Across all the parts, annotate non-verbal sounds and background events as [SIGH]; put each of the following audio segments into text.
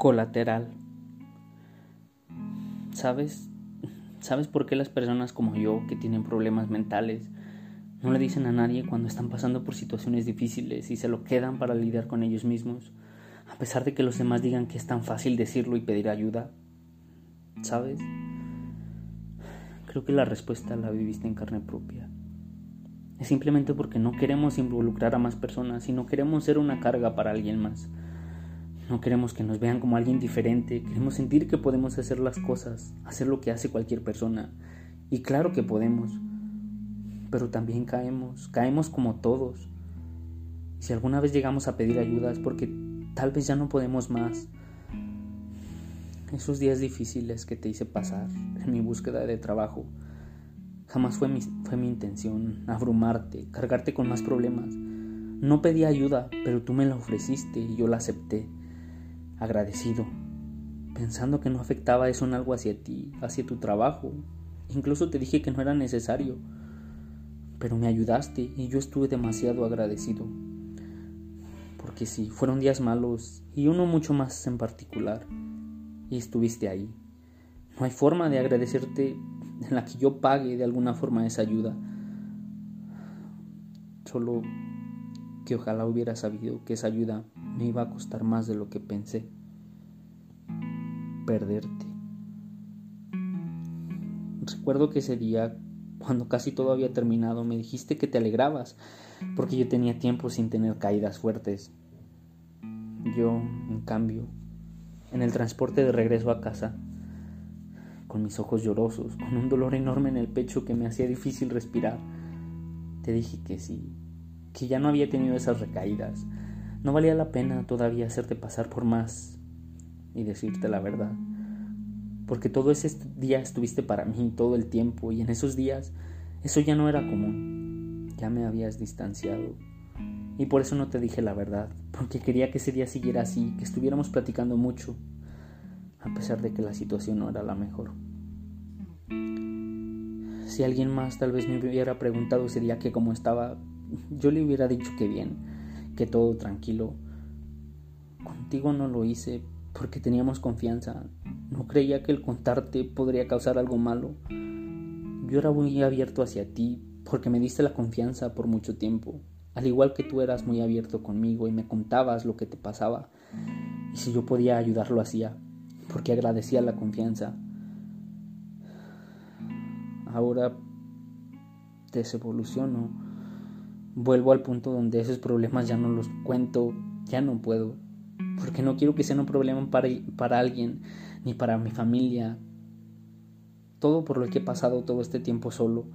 colateral. ¿Sabes? ¿Sabes por qué las personas como yo que tienen problemas mentales no le dicen a nadie cuando están pasando por situaciones difíciles y se lo quedan para lidiar con ellos mismos, a pesar de que los demás digan que es tan fácil decirlo y pedir ayuda? ¿Sabes? Creo que la respuesta la viviste en carne propia. Es simplemente porque no queremos involucrar a más personas y no queremos ser una carga para alguien más. No queremos que nos vean como alguien diferente, queremos sentir que podemos hacer las cosas, hacer lo que hace cualquier persona. Y claro que podemos, pero también caemos, caemos como todos. si alguna vez llegamos a pedir ayuda es porque tal vez ya no podemos más. Esos días difíciles que te hice pasar en mi búsqueda de trabajo, Jamás fue mi, fue mi intención abrumarte, cargarte con más problemas. No pedí ayuda, pero tú me la ofreciste y yo la acepté, agradecido, pensando que no afectaba eso en algo hacia ti, hacia tu trabajo. Incluso te dije que no era necesario, pero me ayudaste y yo estuve demasiado agradecido. Porque sí, fueron días malos y uno mucho más en particular, y estuviste ahí. No hay forma de agradecerte en la que yo pague de alguna forma esa ayuda. Solo que ojalá hubiera sabido que esa ayuda me iba a costar más de lo que pensé. Perderte. Recuerdo que ese día, cuando casi todo había terminado, me dijiste que te alegrabas, porque yo tenía tiempo sin tener caídas fuertes. Yo, en cambio, en el transporte de regreso a casa, con mis ojos llorosos, con un dolor enorme en el pecho que me hacía difícil respirar. Te dije que sí, que ya no había tenido esas recaídas. No valía la pena todavía hacerte pasar por más y decirte la verdad. Porque todo ese día estuviste para mí todo el tiempo y en esos días eso ya no era común. Ya me habías distanciado. Y por eso no te dije la verdad, porque quería que ese día siguiera así, que estuviéramos platicando mucho, a pesar de que la situación no era la mejor. Si alguien más tal vez me hubiera preguntado ese día que cómo estaba, yo le hubiera dicho que bien, que todo tranquilo. Contigo no lo hice porque teníamos confianza. No creía que el contarte podría causar algo malo. Yo era muy abierto hacia ti porque me diste la confianza por mucho tiempo. Al igual que tú eras muy abierto conmigo y me contabas lo que te pasaba. Y si yo podía ayudar lo hacía porque agradecía la confianza. Ahora desevoluciono, vuelvo al punto donde esos problemas ya no los cuento, ya no puedo, porque no quiero que sean un problema para, para alguien, ni para mi familia. Todo por lo que he pasado todo este tiempo solo.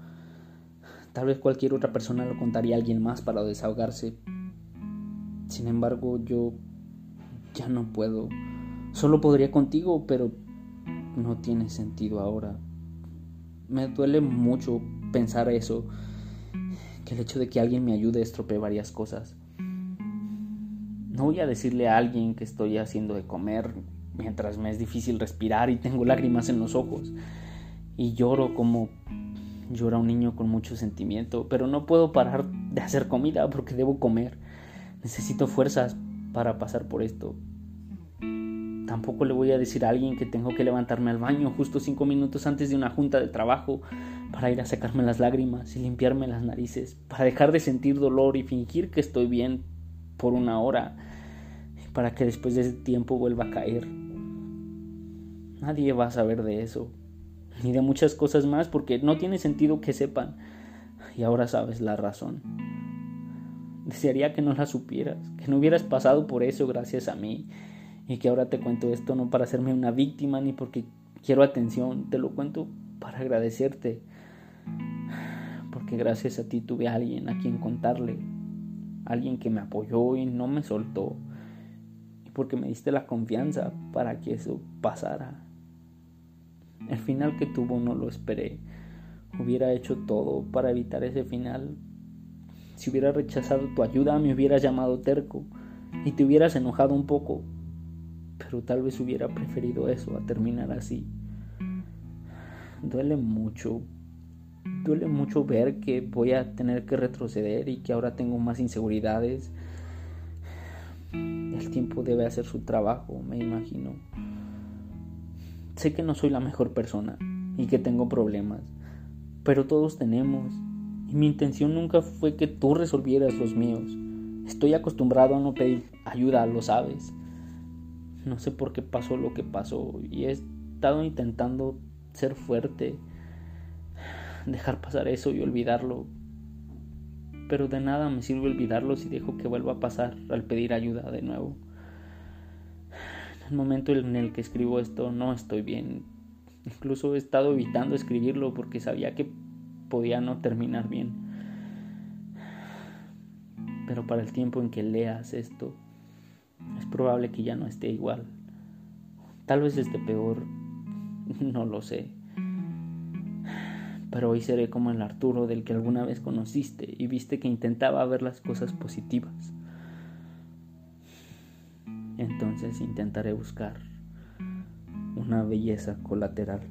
Tal vez cualquier otra persona lo contaría a alguien más para desahogarse. Sin embargo, yo ya no puedo. Solo podría contigo, pero no tiene sentido ahora. Me duele mucho pensar eso, que el hecho de que alguien me ayude estropee varias cosas. No voy a decirle a alguien que estoy haciendo de comer mientras me es difícil respirar y tengo lágrimas en los ojos y lloro como llora un niño con mucho sentimiento, pero no puedo parar de hacer comida porque debo comer. Necesito fuerzas para pasar por esto. Tampoco le voy a decir a alguien que tengo que levantarme al baño justo cinco minutos antes de una junta de trabajo para ir a sacarme las lágrimas y limpiarme las narices, para dejar de sentir dolor y fingir que estoy bien por una hora, para que después de ese tiempo vuelva a caer. Nadie va a saber de eso, ni de muchas cosas más, porque no tiene sentido que sepan. Y ahora sabes la razón. Desearía que no la supieras, que no hubieras pasado por eso gracias a mí y que ahora te cuento esto no para hacerme una víctima ni porque quiero atención, te lo cuento para agradecerte. Porque gracias a ti tuve a alguien a quien contarle, alguien que me apoyó y no me soltó. Y porque me diste la confianza para que eso pasara. El final que tuvo no lo esperé. Hubiera hecho todo para evitar ese final. Si hubiera rechazado tu ayuda, me hubieras llamado terco y te hubieras enojado un poco, pero tal vez hubiera preferido eso a terminar así. Duele mucho, duele mucho ver que voy a tener que retroceder y que ahora tengo más inseguridades. El tiempo debe hacer su trabajo, me imagino. Sé que no soy la mejor persona y que tengo problemas, pero todos tenemos. Y mi intención nunca fue que tú resolvieras los míos. Estoy acostumbrado a no pedir ayuda, lo sabes. No sé por qué pasó lo que pasó y he estado intentando ser fuerte, dejar pasar eso y olvidarlo. Pero de nada me sirve olvidarlo si dejo que vuelva a pasar al pedir ayuda de nuevo. En el momento en el que escribo esto no estoy bien. Incluso he estado evitando escribirlo porque sabía que podía no terminar bien. Pero para el tiempo en que leas esto, es probable que ya no esté igual. Tal vez esté peor, [LAUGHS] no lo sé. Pero hoy seré como el Arturo del que alguna vez conociste y viste que intentaba ver las cosas positivas. Entonces intentaré buscar una belleza colateral.